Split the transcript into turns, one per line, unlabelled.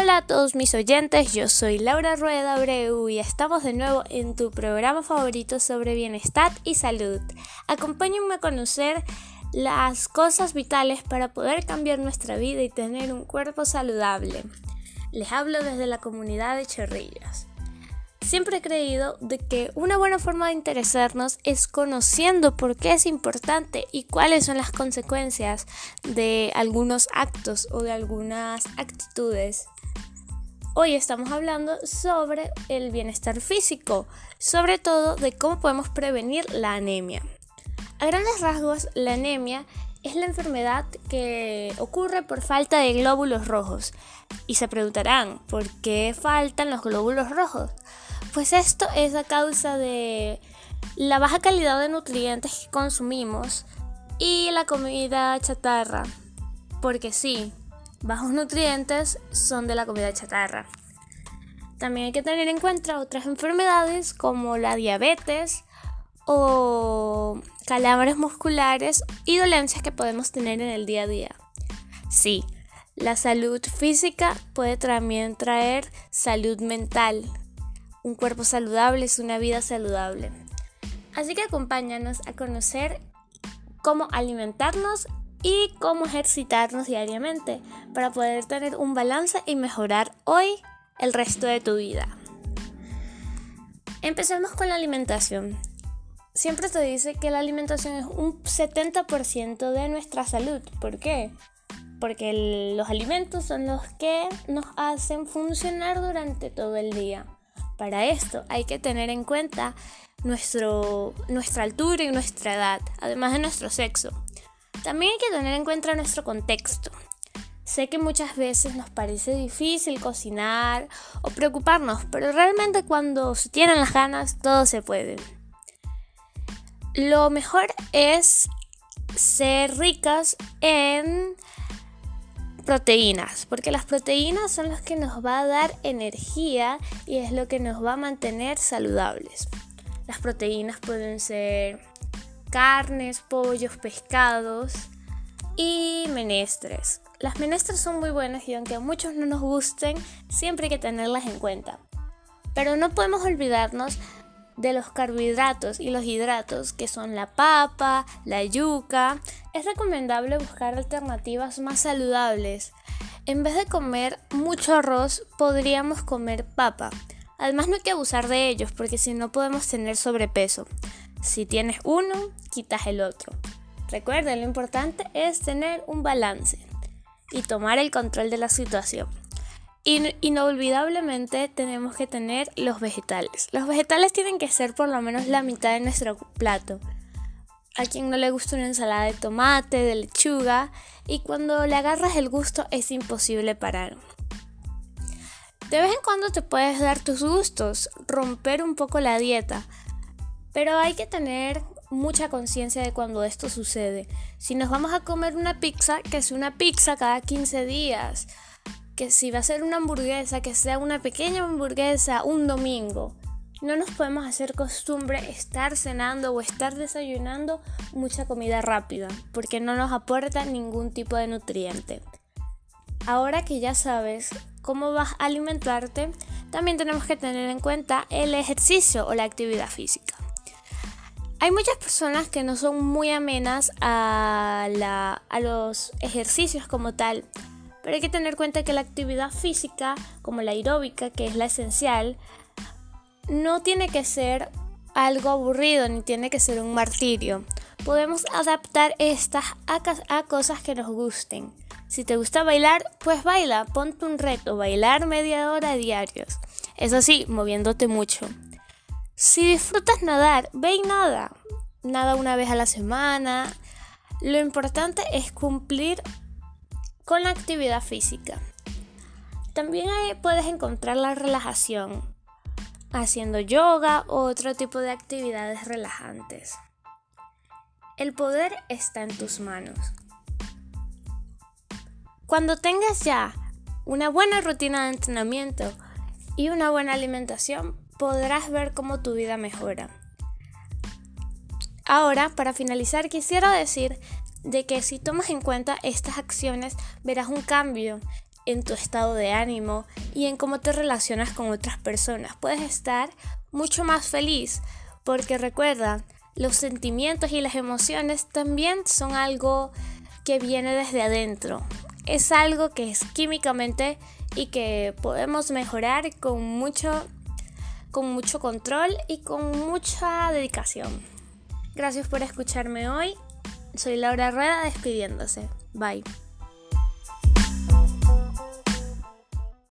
Hola a todos mis oyentes, yo soy Laura Rueda Abreu y estamos de nuevo en tu programa favorito sobre bienestar y salud. Acompáñenme a conocer las cosas vitales para poder cambiar nuestra vida y tener un cuerpo saludable. Les hablo desde la comunidad de Chorrillas. Siempre he creído de que una buena forma de interesarnos es conociendo por qué es importante y cuáles son las consecuencias de algunos actos o de algunas actitudes. Hoy estamos hablando sobre el bienestar físico, sobre todo de cómo podemos prevenir la anemia. A grandes rasgos, la anemia es la enfermedad que ocurre por falta de glóbulos rojos. Y se preguntarán, ¿por qué faltan los glóbulos rojos? Pues esto es a causa de la baja calidad de nutrientes que consumimos y la comida chatarra. Porque sí, bajos nutrientes son de la comida chatarra. También hay que tener en cuenta otras enfermedades como la diabetes o calambres musculares y dolencias que podemos tener en el día a día. Sí, la salud física puede también traer salud mental. Un cuerpo saludable es una vida saludable. Así que acompáñanos a conocer cómo alimentarnos y cómo ejercitarnos diariamente para poder tener un balance y mejorar hoy el resto de tu vida. Empecemos con la alimentación. Siempre se dice que la alimentación es un 70% de nuestra salud. ¿Por qué? Porque los alimentos son los que nos hacen funcionar durante todo el día. Para esto hay que tener en cuenta nuestro, nuestra altura y nuestra edad, además de nuestro sexo. También hay que tener en cuenta nuestro contexto. Sé que muchas veces nos parece difícil cocinar o preocuparnos, pero realmente cuando se tienen las ganas todo se puede. Lo mejor es ser ricas en proteínas, porque las proteínas son las que nos va a dar energía y es lo que nos va a mantener saludables. Las proteínas pueden ser carnes, pollos, pescados y menestres. Las menestras son muy buenas y aunque a muchos no nos gusten, siempre hay que tenerlas en cuenta. Pero no podemos olvidarnos de los carbohidratos y los hidratos que son la papa, la yuca. Es recomendable buscar alternativas más saludables. En vez de comer mucho arroz, podríamos comer papa. Además no hay que abusar de ellos porque si no podemos tener sobrepeso. Si tienes uno, quitas el otro. Recuerden, lo importante es tener un balance y tomar el control de la situación. inolvidablemente tenemos que tener los vegetales. Los vegetales tienen que ser por lo menos la mitad de nuestro plato. A quien no le gusta una ensalada de tomate, de lechuga, y cuando le agarras el gusto es imposible parar. De vez en cuando te puedes dar tus gustos, romper un poco la dieta, pero hay que tener mucha conciencia de cuando esto sucede. Si nos vamos a comer una pizza, que sea una pizza cada 15 días. Que si va a ser una hamburguesa, que sea una pequeña hamburguesa un domingo. No nos podemos hacer costumbre estar cenando o estar desayunando mucha comida rápida, porque no nos aporta ningún tipo de nutriente. Ahora que ya sabes cómo vas a alimentarte, también tenemos que tener en cuenta el ejercicio o la actividad física. Hay muchas personas que no son muy amenas a, los ejercicios como tal, pero hay que tener en cuenta que la actividad física, como la aeróbica, que es la esencial, no tiene que ser algo aburrido ni tiene que ser un martirio. Podemos adaptar estas a, a cosas que nos gusten. Si te gusta bailar, pues baila, ponte un reto, bailar media hora diarios. Eso sí, moviéndote mucho. Si disfrutas nadar, ve y nada. Nada una vez a la semana. Lo importante es cumplir con la actividad física. También puedes encontrar la relajación haciendo yoga o otro tipo de actividades relajantes. El poder está en tus manos. Cuando tengas ya una buena rutina de entrenamiento y una buena alimentación, podrás ver cómo tu vida mejora. Ahora, para finalizar, quisiera decir de que si tomas en cuenta estas acciones, verás un cambio en tu estado de ánimo y en cómo te relacionas con otras personas. Puedes estar mucho más feliz porque recuerda, los sentimientos y las emociones también son algo que viene desde adentro. Es algo que es químicamente y que podemos mejorar con mucho con mucho control y con mucha dedicación. Gracias por escucharme hoy. Soy Laura Rueda despidiéndose. Bye.